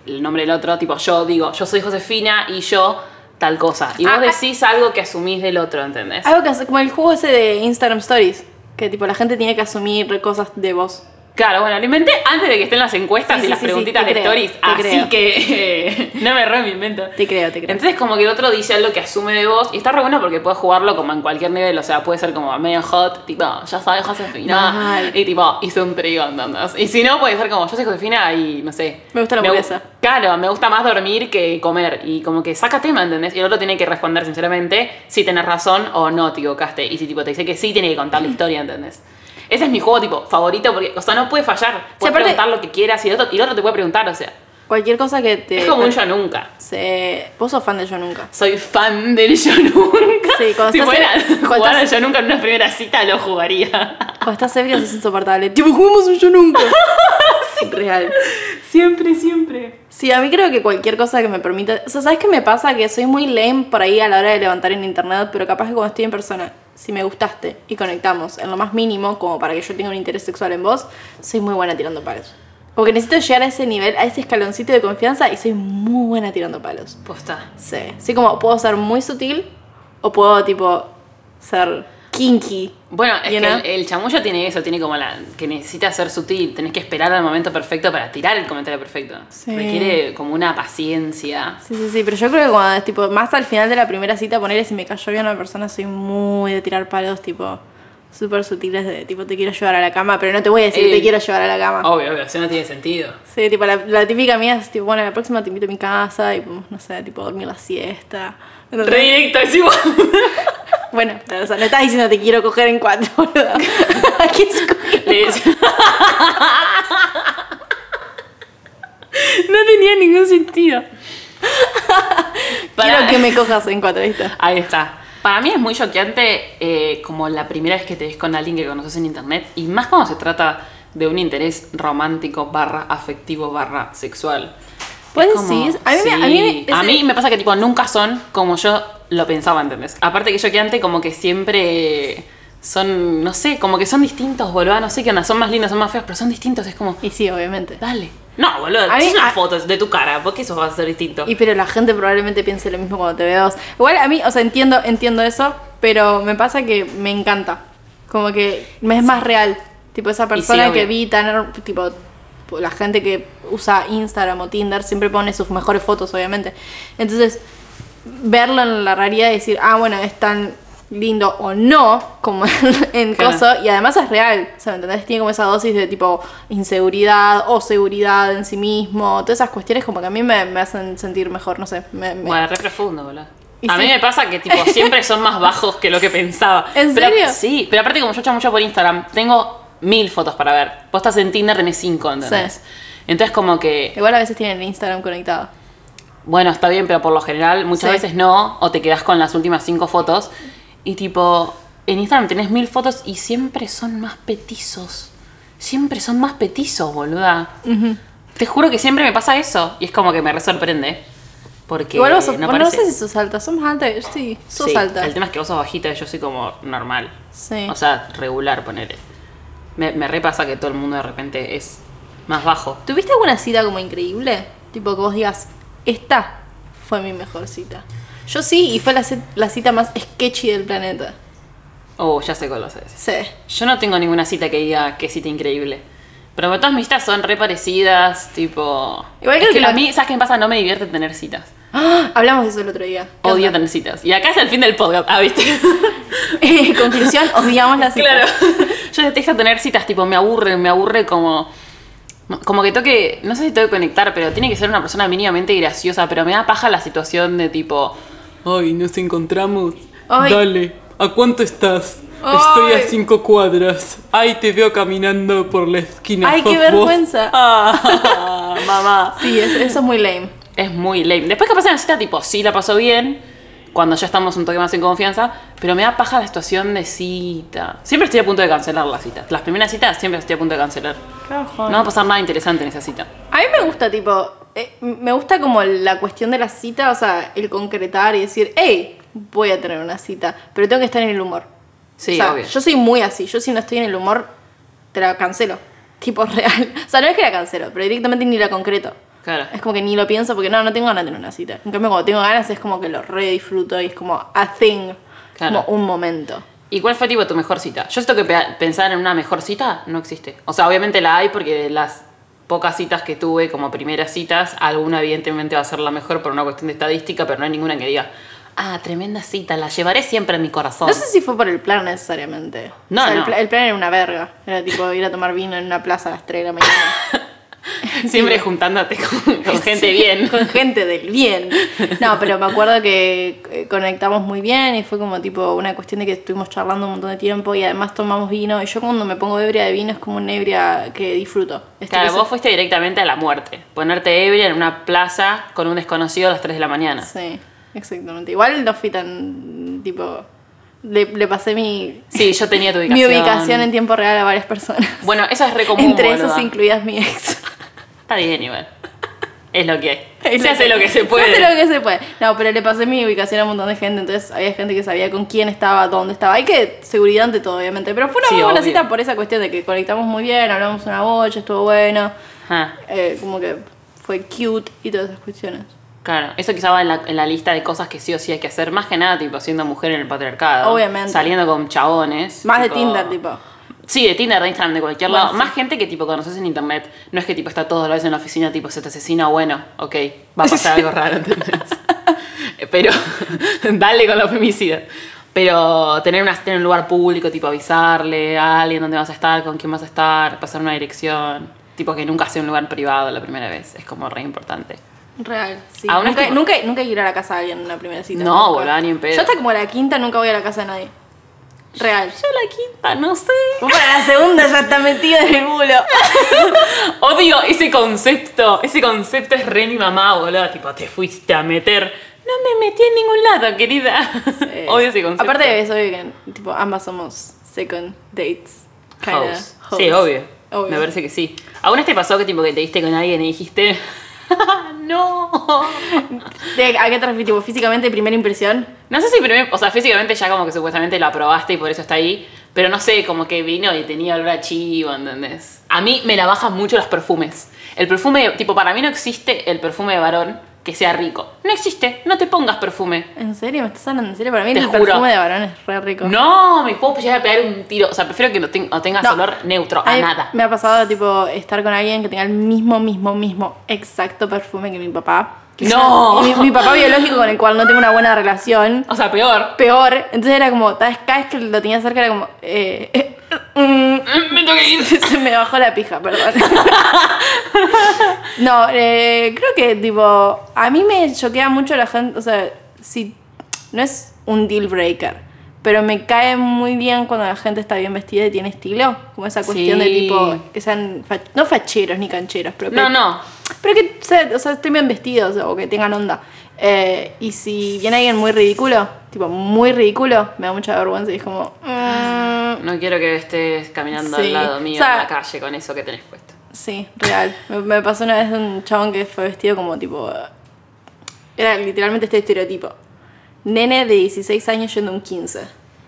El nombre del otro, tipo, yo digo, yo soy Josefina y yo tal cosa. Y vos Ah, decís algo que asumís del otro, ¿entendés? Algo que como el juego ese de Instagram Stories, que tipo la gente tiene que asumir cosas de vos. Claro, bueno, lo inventé antes de que estén las encuestas Sí, y sí, las sí, preguntitas de creo, stories. Así creo. que eh, no me re mi invento. Te creo, te creo. Entonces como que el otro dice algo que asume de vos y está re bueno porque puedes jugarlo como en cualquier nivel, o sea, puede ser como medio hot, tipo, ya sabes Josefina, Mal. y tipo, hice un trío, ¿entendés? Y si no, puede ser como, yo soy Josefina y no sé. Me gusta la gu- hamburguesa. Claro, me gusta más dormir que comer y como que saca tema, ¿entendés? Y el otro tiene que responder sinceramente si tenés razón o no te equivocaste. Y si tipo te dice que sí, tiene que contar la historia, ¿entendés? Ese es mi juego tipo favorito porque, o sea, no puede fallar. Puedes aparte- preguntar lo que quieras y el, otro, y el otro te puede preguntar, o sea. Cualquier cosa que te. Es como un yo nunca. Se... Vos sos fan de Yo Nunca. Soy fan del yo nunca. Sí, cuando si estás fuera jugar al estás- yo nunca en una primera cita, lo jugaría. Cuando estás ebrio es insoportable. Tipo, juguemos un Yo Nunca. Real. siempre, siempre. Sí, a mí creo que cualquier cosa que me permita. O sea, ¿sabes qué me pasa? Que soy muy lame por ahí a la hora de levantar en internet, pero capaz que cuando estoy en persona, si me gustaste y conectamos en lo más mínimo, como para que yo tenga un interés sexual en vos, soy muy buena tirando palos. Porque necesito llegar a ese nivel, a ese escaloncito de confianza y soy muy buena tirando palos. Posta. Sí. Sí, como puedo ser muy sutil o puedo, tipo, ser kinky. Bueno, es que know? el, el chamullo tiene eso, tiene como la. que necesita ser sutil. Tenés que esperar al momento perfecto para tirar el comentario perfecto. Sí. Requiere como una paciencia. Sí, sí, sí, pero yo creo que cuando es tipo, más al final de la primera cita, ponerle si me cayó bien una persona, soy muy de tirar palos, tipo, súper sutiles, de tipo, te quiero llevar a la cama, pero no te voy a decir Eh, te quiero llevar a la cama. Obvio, obvio, eso no tiene sentido. Sí, tipo, la, la típica mía es tipo, bueno, la próxima te invito a mi casa y podemos, no sé, tipo, dormir la siesta. Re directo, es igual. Bueno, o sea, no estás diciendo te quiero coger en cuatro, boludo. Aquí es no tenía ningún sentido. Quiero que me cojas en cuatro, ¿viste? Ahí está. Para mí es muy choqueante eh, como la primera vez que te ves con alguien que conoces en internet y más cuando se trata de un interés romántico barra afectivo barra sexual. Es como- sí, a mí me- a mí me- a ese- mí me pasa que tipo nunca son como yo lo pensaba, ¿entendés? Aparte que choqueante como que siempre son, no sé, como que son distintos, boludo, no sé qué onda, son más lindos, son más feos, pero son distintos, es como, Y sí, obviamente. dale, No, boludo, A mí- es una a- foto de tu cara, ¿por qué eso va a ser distinto? Y pero la gente probablemente piense lo mismo cuando te ve dos. Igual a mí, o sea, entiendo, entiendo eso, pero me pasa que me encanta. Como que me es más real. Tipo, esa persona que vi tener, tipo, la gente que usa Instagram o Tinder siempre pone sus mejores fotos, obviamente. Entonces, verlo en la realidad y decir, ah, bueno, es tan lindo o no, como en Claro. coso, y además es real, o sea, ¿me entendés? Tiene como esa dosis de tipo inseguridad o seguridad en sí mismo, todas esas cuestiones como que a mí me, me hacen sentir mejor, no sé. me- me- Bueno, re profundo, boludo. A sí. mí me pasa que tipo siempre son más bajos que lo que pensaba. ¿En Pero- serio? Sí, pero aparte como yo echo mucho por Instagram, tengo mil fotos para ver. Vos estás en Tinder, tenés cinco, ¿entendés? Sí. Entonces como que, Igual a veces tienen el Instagram conectado. Bueno, está bien, pero por lo general muchas Sí. veces no, o te quedás con las últimas cinco fotos. Y tipo, en Instagram tenés mil fotos y siempre son más petizos. Siempre son más petizos, boluda. Te juro que siempre me pasa eso. Y es como que me re sorprende. Porque Igual vos sos, no bueno, no sé si sos alta, sos más alta, sí, sos Sí, alta. El tema es que vos sos bajita y yo soy como normal. Sí. O sea, regular, ponele. Me, me repasa que todo el mundo de repente es más bajo. ¿Tuviste alguna cita como increíble? Tipo que vos digas, esta fue mi mejor cita. Yo sí, y fue la, ci- la cita más sketchy del planeta. Oh, ya sé cuál lo sé. Sí. Yo no tengo ninguna cita que diga qué cita increíble. Pero todas mis citas son re parecidas, tipo. Igual es que que a mí, ¿sabes qué me pasa? No me divierte tener citas. ¡Ah! Hablamos de eso el otro día. ¿Qué Odio onda? tener citas. Y acá es el fin del podcast. Ah, ¿viste? Eh, Conclusión, odiamos la cita. Claro. Yo detesto tener citas, tipo, me aburre, me aburre como. Como que toque. No sé si tengo que conectar, pero tiene que ser una persona mínimamente graciosa. Pero me da paja la situación de tipo. Ay, nos encontramos. Ay. Dale. ¿A cuánto estás? Ay. Estoy a cinco cuadras. Ay, te veo caminando por la esquina. Ay, qué vergüenza. Ah, mamá. Sí, es- eso es muy lame. Es muy lame. Después que pasa en la cita, tipo, sí la pasó bien, cuando ya estamos un toque más en confianza, pero me da paja la situación de cita. Siempre estoy a punto de cancelar las citas. Las primeras citas siempre estoy a punto de cancelar. No va a pasar nada interesante en esa cita. A mí me gusta, tipo, eh, me gusta como la cuestión de la cita, o sea, el concretar y decir, hey, voy a tener una cita, pero tengo que estar en el humor. Sí, o sea, obvio. yo soy muy así, yo si no estoy en el humor, te la cancelo. Tipo real. O sea, no es que la cancelo, pero directamente ni la concreto. Claro. Es como que ni lo pienso porque no, no tengo ganas de tener una cita. En cambio, cuando tengo ganas es como que lo re disfruto y es como a thing. Claro. Como un momento. ¿Y cuál fue tipo tu mejor cita? Yo siento que pe- pensar en una mejor cita no existe. O sea, obviamente la hay porque de las pocas citas que tuve como primeras citas, alguna evidentemente va a ser la mejor por una cuestión de estadística, pero no hay ninguna que diga, ah, tremenda cita, la llevaré siempre en mi corazón. No sé si fue por el plan necesariamente. No, O sea, no. El, pla- el plan era una verga. Era tipo ir a tomar vino en una plaza a las 3 de la mañana. Siempre juntándote con, con gente Sí, bien. Con gente del bien. No, pero me acuerdo que eh, conectamos muy bien y fue como tipo una cuestión de que estuvimos charlando un montón de tiempo y además tomamos vino. Y yo cuando me pongo ebria de vino es como una ebria que disfruto. Es Claro, vos fuiste directamente a la muerte. Ponerte ebria en una plaza con un desconocido a las 3 de la mañana. Sí, exactamente. Igual no fui tan tipo. Le, le pasé mi, Sí, yo tenía tu mi ubicación. ubicación en tiempo real a varias personas. Bueno, eso es re común, Entre esas incluidas mi ex. Está bien igual. Es lo que hay. Es se hace lo que se puede. Se hace lo que se puede. No, pero le pasé mi ubicación a un montón de gente, entonces había gente que sabía con quién estaba, dónde estaba. Hay que seguridad ante todo, obviamente. Pero fue una Sí, muy buena obvio. cita por esa cuestión de que conectamos muy bien, hablamos una bocha, estuvo bueno. Ah, eh, como que fue cute y todas esas cuestiones. Claro, eso quizá va en la, en la lista de cosas que sí o sí hay que hacer. Más que nada, tipo, siendo mujer en el patriarcado. Obviamente. Saliendo con chabones. Más de Tinder, tipo. Sí, de Tinder, de Instagram, de cualquier Bueno, lado. sí. Más gente que tipo conoces en internet. No es que tipo está todos los días en la oficina, tipo se te asesina, bueno, ok, va a pasar algo raro, ¿entendés? Pero, dale con los femicidas. Pero tener, una, tener un lugar público, tipo avisarle a alguien dónde vas a estar, con quién vas a estar, pasar una dirección. Tipo que nunca sea un lugar privado la primera vez. Es como re importante. Real, sí. Aún nunca, nunca, nunca hay que ir a la casa de alguien en una primera cita. No, nunca. boluda, ni en pedo. Yo hasta como la quinta nunca voy a la casa de nadie. Real. Yo la quinta, no sé. Vos para la segunda ya está metido en el culo. Odio ese concepto. Ese concepto es re mi mamá, boludo. Tipo, te fuiste a meter. No me metí en ningún lado, querida. Eh, Odio ese concepto. Aparte es obvio que tipo, ambas somos second dates. kinda hoes. Sí, obvio. Obvio. Me parece que sí. ¿Aún te pasó que tipo que te diste con alguien y dijiste. no. ¿De- ¿A qué te refieres? Tipo, físicamente, primera impresión. No sé si primero, o sea, físicamente ya como que supuestamente lo aprobaste y por eso está ahí. Pero no sé, como que vino y tenía olor a chivo, ¿entendés? A mí me la bajan mucho los perfumes. El perfume, tipo, para mí no existe el perfume de varón que sea rico. No existe, no te pongas perfume. ¿En serio? ¿Me estás hablando en serio? Para mí Te el juro. perfume de varón es re rico. No, me puedo llegar a pegar un tiro. O sea, prefiero que no, ten- no tengas No. olor neutro, a nada. Me ha pasado, tipo, estar con alguien que tenga el mismo, mismo, mismo exacto perfume que mi papá. No. mi, mi papá biológico con el cual no tengo una buena relación. O sea, peor. Peor. Entonces era como, cada vez, que lo tenía cerca era como, eh, eh, Mm, Me tengo que ir. se me bajó la pija, perdón. no, eh, creo que, tipo, a mí me choquea mucho la gente, o sea, si no es un deal breaker, pero me cae muy bien cuando la gente está bien vestida y tiene estilo, como esa cuestión de Sí. tipo, que sean, fa- no facheros ni cancheros, pero que, No, no. pero que, o sea, o sea, estén bien vestidos o que tengan onda. Eh, y si viene alguien muy ridículo, tipo, muy ridículo, me da mucha vergüenza y es como... mm, No quiero que estés caminando Sí. al lado mío O sea- en la calle con eso que tenés puesto. Sí, real. Me, me pasó una vez un chabón que fue vestido como tipo. Era literalmente este estereotipo. Nene de 16 años yendo a un 15.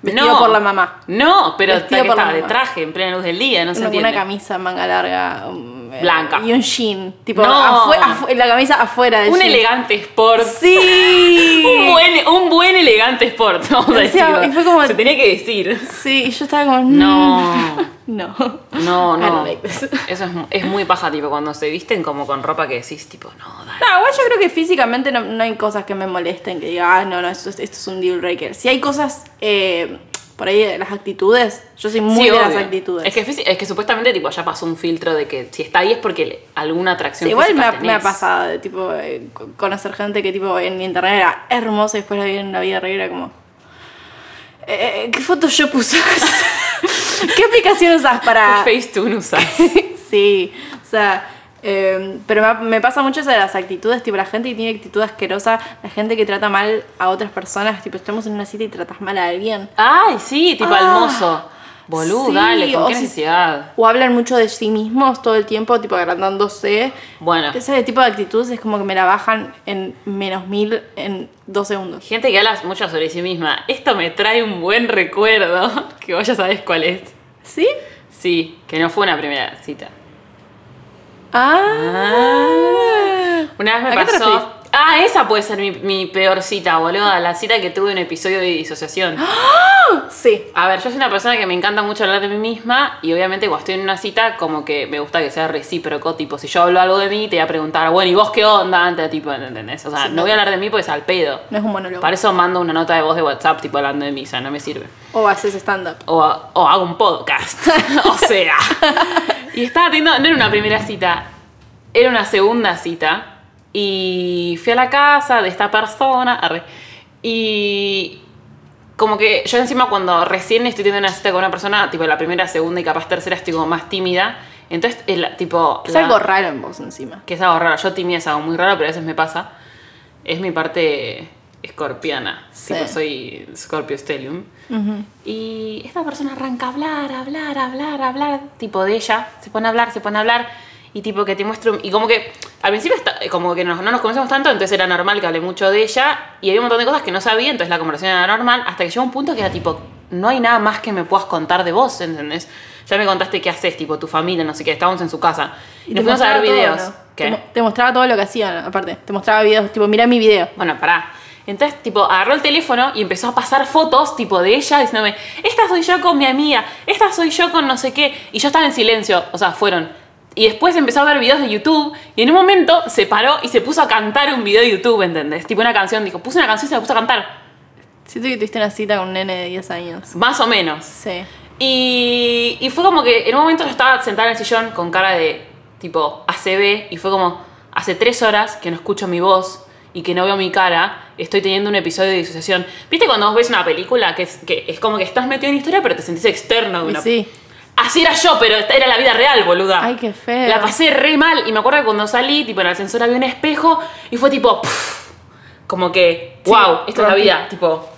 Vestido no. por la mamá. No, pero está que estaba de traje en plena luz del día, no se Una, entiende. una camisa manga larga. Eh, Blanca. Y un jean. Tipo, No. la camisa afuera del Un jean. elegante sport. Sí. Un buen, un buen elegante sport, vamos a O sea, decirlo. y fue como- Se tenía que decir. Sí, y yo estaba como. No. No. No, no. like this. Eso es, es muy paja, tipo, cuando se visten como con ropa que decís, tipo, no, dale. No, igual yo creo que físicamente no, no hay cosas que me molesten, que diga, ah, no, no, esto, es- esto es un deal breaker. Si hay cosas, eh, por ahí, de las actitudes, yo soy muy Sí, de las actitudes. Es que, es que supuestamente tipo ya pasó un filtro de que si está ahí es porque le- alguna atracción Sí, igual me ha, tenés. me ha pasado de tipo eh, co- conocer gente que tipo en internet era hermosa y después la vi en la vida real era como eh, ¿qué Photoshop usas? ¿Qué aplicación usas para ¿Qué Facetune usas? sí, o sea, eh, pero me, pasa mucho eso de las actitudes, tipo la gente que tiene actitud asquerosa, la gente que trata mal a otras personas, tipo estamos en una cita y tratas mal a alguien. Ay, sí, tipo Ah, al mozo. Boludo, sí, dale, ¿con qué si- necesidad? O hablan mucho de sí mismos todo el tiempo, tipo agrandándose. Bueno, Ese tipo de actitudes es como que me la bajan en menos mil en dos segundos. gente que habla mucho sobre sí misma. Esto me trae un buen recuerdo, que vos ya sabés cuál es. ¿Sí? Sí, que no fue una primera cita. Ah. Una vez me ¿A qué te pasó. Ah, esa puede ser mi, mi peor cita, boludo. La cita que tuve en un episodio de disociación. Sí. A ver, yo soy una persona que me encanta mucho hablar de mí misma y obviamente cuando estoy en una cita como que me gusta que sea recíproco, tipo si yo hablo algo de mí te voy a preguntar, bueno, ¿y vos qué onda? Antes, tipo, ¿entendés? O sea, Sí, no. voy a hablar de mí porque es al pedo. No es un monólogo. Para eso mando una nota de voz de WhatsApp tipo hablando de mí, o sea, no me sirve. O haces stand-up. O, o hago un podcast. o sea. Y estaba teniendo, no era una primera cita, era una segunda cita. Y fui a la casa de esta persona. arre, y como que yo encima cuando recién estoy teniendo una cita con una persona, tipo la primera, segunda y capaz tercera estoy como más tímida. Entonces, el, tipo... Es la- algo raro en vos encima. que es algo raro. Yo timidez es algo muy raro, pero a veces me pasa. Es mi parte escorpiana. Sí. Tipo, soy Scorpio Stellium. Y esta persona arranca a hablar, a hablar, a hablar, a hablar. Tipo de ella. Se pone a hablar, se pone a hablar. Y tipo que te muestro... Y como que al principio está- como que no nos conocemos tanto, entonces era normal que hable mucho de ella. Y había un montón de cosas que no sabía, entonces la conversación era normal. Hasta que llegó un punto que era tipo, no hay nada más que me puedas contar de vos, ¿entendés? Ya me contaste qué haces, tipo tu familia, no sé qué. Estábamos en su casa. Y, nos fuimos a ver todo, videos. ¿no? ¿Qué? Te, mo- te mostraba todo lo que hacían, aparte. Te mostraba videos, tipo, mira mi video. Bueno, pará. Entonces, tipo, agarró el teléfono y empezó a pasar fotos, tipo, de ella diciéndome, esta soy yo con mi amiga, esta soy yo con no sé qué. Y yo estaba en silencio, o sea, fueron. Y después empezó a ver videos de YouTube y en un momento se paró y se puso a cantar un video de YouTube, ¿entendés? Tipo una canción, dijo, puse una canción y se la puso a cantar. Siento que tuviste una cita con un nene de 10 años. Más o menos. Sí. Y, y fue como que en un momento yo estaba sentada en el sillón con cara de tipo ACB y fue como hace tres horas que no escucho mi voz y que no veo mi cara, estoy teniendo un episodio de disociación. ¿Viste cuando vos ves una película que es, que es como que estás metido en historia pero te sentís externo de una sí. Así era yo, pero era la vida real, boluda. Ay, qué feo. La pasé re mal y me acuerdo que cuando salí, tipo en el ascensor había un espejo y fue tipo, pff, como que, Sí, wow, esta es la vida, tipo,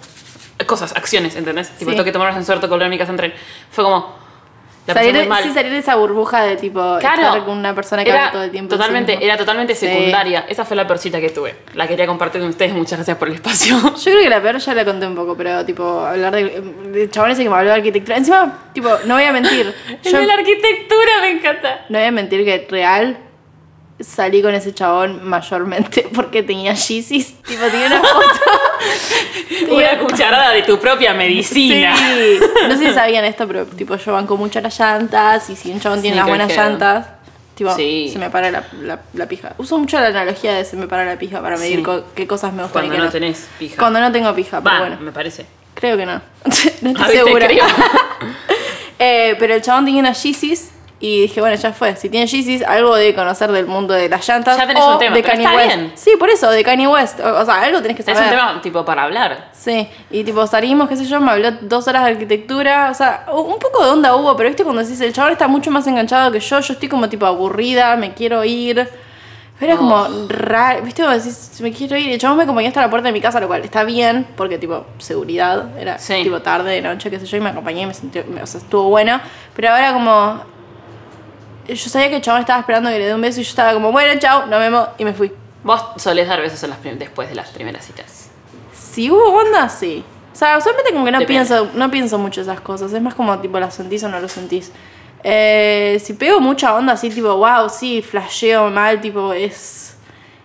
cosas, acciones, ¿entendés? Tipo, Sí. tengo que tomar el ascensor, tengo que volver a mi casa en tren. Fue como, La pasé salir, muy mal. sí, salir de esa burbuja de tipo Claro. estar con una persona que habla todo el tiempo. Totalmente, era totalmente Sí. secundaria. Esa fue la peor cita que tuve. La quería compartir con ustedes. Muchas gracias por el espacio. Yo creo que la peor ya la conté un poco, pero tipo, hablar de, de chabones que me habló de arquitectura. Encima, tipo, no voy a mentir. Yo de la arquitectura me encanta. no voy a mentir que real salí con ese chabón mayormente porque tenía Yeezys. Tipo, tenía una foto. Una cucharada de tu propia medicina. Sí. No sé si sabían esto, pero tipo, yo banco mucho las llantas y si un chabón tiene unas buenas Sneakerhead. llantas, tipo, Sí. se me para la, la- la pija. Uso mucho la analogía de se me para la pija para medir Sí. co- qué cosas me gustan y Cuando qué no no. tenés pija. Cuando no tengo pija, pero Va, bueno. me parece. Creo que no. no estoy Ah, ¿viste? segura. Creo. Eh, pero el chabón tenía unas Yeezys y dije, bueno, ya fue. Si tiene Yeezys, algo debe conocer del mundo de las llantas. Ya tenés o un tema, de pero Kanye está West. bien. Sí, por eso, de Kanye West. O, o sea, algo tenés que Es saber. un tema tipo para hablar. Sí, y tipo salimos, qué sé yo, me habló dos horas de arquitectura, o sea, un poco de onda hubo, pero viste cuando decís, el chabón está mucho más enganchado que yo, yo estoy como tipo aburrida, me quiero ir. Pero era como raro, viste cuando decís, me quiero ir, el chabón me acompañó hasta la puerta de mi casa, lo cual está bien, porque tipo, seguridad, era Sí. tipo tarde, de noche, qué sé yo, y me acompañé y me sentí, o sea, estuvo bueno, pero ahora como, yo sabía que el chabón estaba esperando que le dé un beso y yo estaba como, bueno, chao, nos vemos, y me fui. Vos solés dar besos en las después de las primeras citas. Si hubo onda, sí. O sea, usualmente como que no Depende. pienso, no pienso mucho esas cosas. Es más como tipo, ¿la sentís o no lo sentís? Eh, si pego mucha onda así, tipo, wow, sí, flasheo mal, tipo, es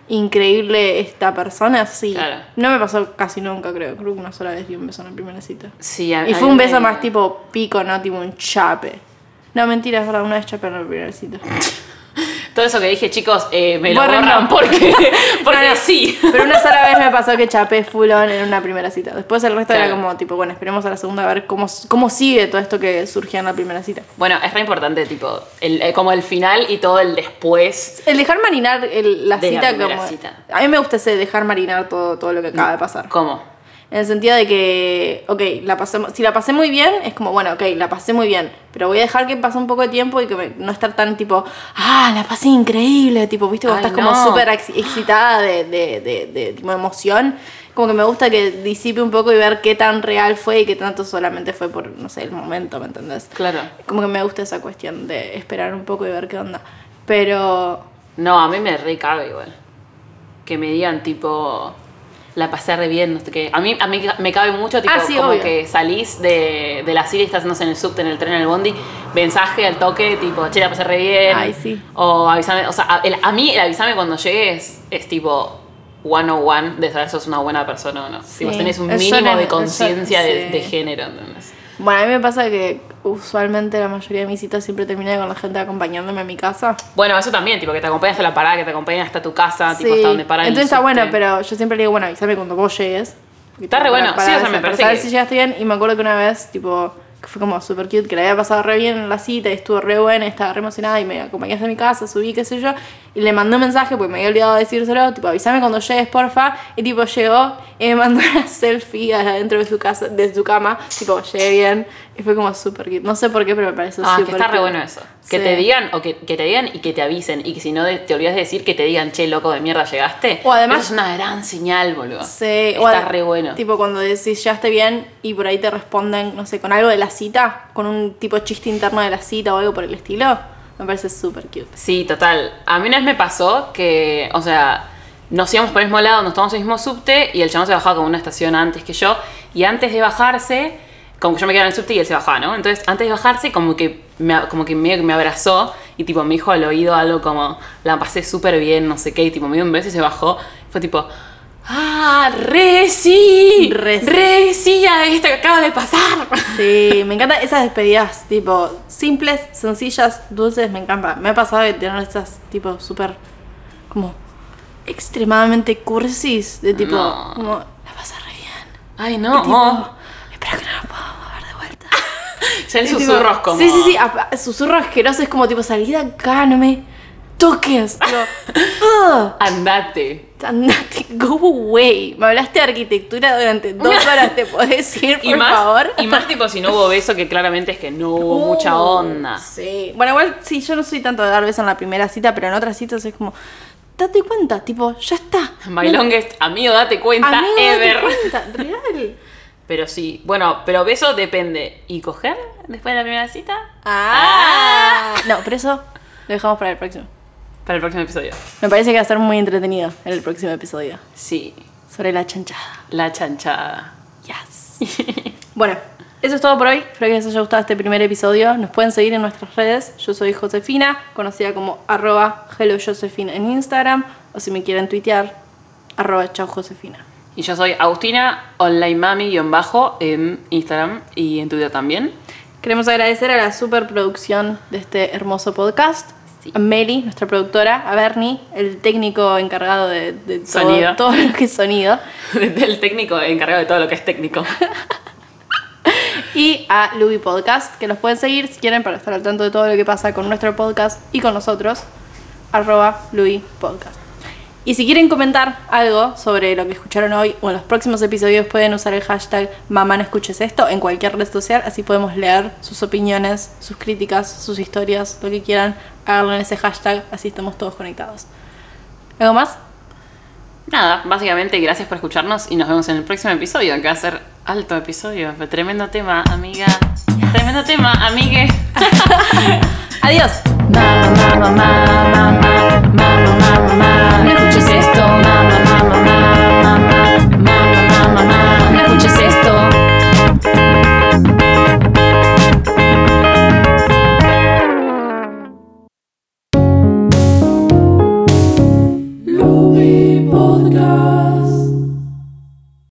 increíble esta persona, sí. Claro. No me pasó casi nunca, creo. Creo que una sola vez di un beso en la primera cita. Sí, a- Y fue un me- beso más tipo pico, no tipo un chape. No, mentira, es verdad, una vez chape en la primera cita. Todo eso que dije, chicos, eh, me lo borran porque, porque No, no. sí. Pero una sola vez me pasó que chapé full on en una primera cita. Después el resto era como, tipo, bueno, esperemos a la segunda a ver cómo, cómo sigue todo esto que surgió en la primera cita. Bueno, es re importante, tipo, el, eh, como el final y todo el después. El dejar marinar el- la De la cita primera como... cita. A mí me gusta ese dejar marinar todo, todo lo que acaba de pasar. ¿Cómo? En el sentido de que, ok, la pasé, si la pasé muy bien, es como, bueno, ok, la pasé muy bien, pero voy a dejar que pase un poco de tiempo y que me- no estar tan tipo, ah, la pasé increíble, tipo, viste, vos Ay, estás como no. súper ex- excitada de, de, de, de, tipo, emoción. Como que me gusta que disipe un poco y ver qué tan real fue y qué tanto solamente fue por, no sé, el momento, ¿me entendés? Claro. Como que me gusta esa cuestión de esperar un poco y ver qué onda. Pero No, a mí me re cabe igual. Que me digan, tipo, la pasé re bien, no sé qué. A mí, a mí me cabe mucho, tipo, Ah, sí, como obvio. que salís de, de la serie y estás no sé, en el subte, en el tren, en el bondi, mensaje al toque, tipo, che, la pasé re bien. Ay, sí. O avísame, o sea, a, el- a mí el avísame cuando llegues es tipo. one on one de saber si sos una buena persona o no. Si vos Sí. tenés un mínimo de conciencia de, sí. de género, ¿entendés? Bueno, a mí me pasa que usualmente la mayoría de mis citas siempre termina con la gente acompañándome a mi casa. Bueno, eso también, tipo, que te acompañe hasta la parada, que te acompañe hasta tu casa, tipo, hasta donde para el Entonces está bueno, pero yo siempre le digo, bueno, avísame cuando vos llegues. Está re bueno, sí, o sea, me parece que- si llegaste bien. Y me acuerdo que una vez, tipo, fue como super cute, que le había pasado re bien en la cita y estuvo re buena, estaba re emocionada y me acompañaste a mi casa, subí, qué sé yo. Y le mandé un mensaje, porque me había olvidado de decírselo, tipo, avísame cuando llegues, porfa. Y tipo, llegó y me mandó una selfie adentro de su casa, de su cama, tipo, llegué bien. Y fue como super cute. No sé por qué, pero me pareció Ah, súper que está re cute. bueno eso. Que Sí. te digan, o que, que te digan y que te avisen. Y que si no de- te olvidas de decir, que te digan, che, loco de mierda, llegaste. O además- Eso es una gran señal, boludo. Sí, Está re bueno. Tipo cuando decís ya esté bien y por ahí te responden, no sé, con algo de la cita, con un tipo chiste interno de la cita o algo por el estilo, me parece súper cute. Sí, total. A mí una vez me pasó que, o sea, nos íbamos por el mismo lado, nos tomamos el mismo subte y el chabón se bajaba como una estación antes que yo. Y antes de bajarse, como que yo me quedaba en el subte y él se bajaba, ¿no? Entonces, antes de bajarse, como que me, como que medio que me abrazó y tipo me dijo al oído algo como, la pasé súper bien, no sé qué, y tipo me dio un beso y se bajó. Fue tipo, ah, re sí, Re sí. re sí a esto que acaba de pasar. Sí, me encantan esas despedidas, tipo, simples, sencillas, dulces, me encanta. Me ha pasado de tener esas, tipo, súper, como, extremadamente cursis, de tipo, No. como, la pasé re bien. Ay, no. tipo, espero que no lo vuelta. Ya susurros como... Sí, sí, sí, a- a- susurro asqueroso es como tipo, salí de acá, no me toques. Tipo, "Ugh, Andate. andate, go away. Me hablaste de arquitectura durante dos horas, ¿te podés ir, por y más, favor? Y más tipo si no hubo beso, que claramente es que no hubo mucha Uh, onda. Sí. Bueno, igual sí, yo no soy tanto de dar besos en la primera cita, pero en otras citas es como, date cuenta, tipo, ya está. My longest amigo, date cuenta, Amigo, date ever. cuenta, real. Pero sí, bueno, pero beso depende. ¿Y coger después de la primera cita. Ah. No, pero eso lo dejamos para el próximo. Para el próximo episodio. Me parece que va a ser muy entretenido en el próximo episodio. Sí, Sobre la chanchada. la chanchada. Yes. bueno, eso es todo por hoy. Espero que les haya gustado este primer episodio. Nos pueden seguir en nuestras redes. Yo soy Josefina, conocida como arroba HelloJosefina en Instagram. O si me quieren tuitear, arroba chau Josefina. Y yo soy Agustina, online mami-bajo en Instagram y en Twitter también. Queremos agradecer a la superproducción de este hermoso podcast. Sí. A Meli, nuestra productora, a Bernie, el técnico encargado de, de todo, Sonido. todo lo que es sonido, Del técnico encargado de todo lo que es técnico. y a Luby Podcast, que los pueden seguir si quieren para estar al tanto de todo lo que pasa con nuestro podcast y con nosotros, arroba Luby Podcast. Y si quieren comentar algo sobre lo que escucharon hoy o en los próximos episodios, pueden usar el hashtag Mamá no escuches esto en cualquier red social, así podemos leer sus opiniones, sus críticas, sus historias, lo que quieran, háganlo en ese hashtag, así estamos todos conectados. ¿Algo más? Nada, básicamente gracias por escucharnos y nos vemos en el próximo episodio, que va a ser alto episodio. Tremendo tema, amiga. Tremendo tema, amigue. Adiós. Mamá, mamá, mamá, esto, na, na, na, na.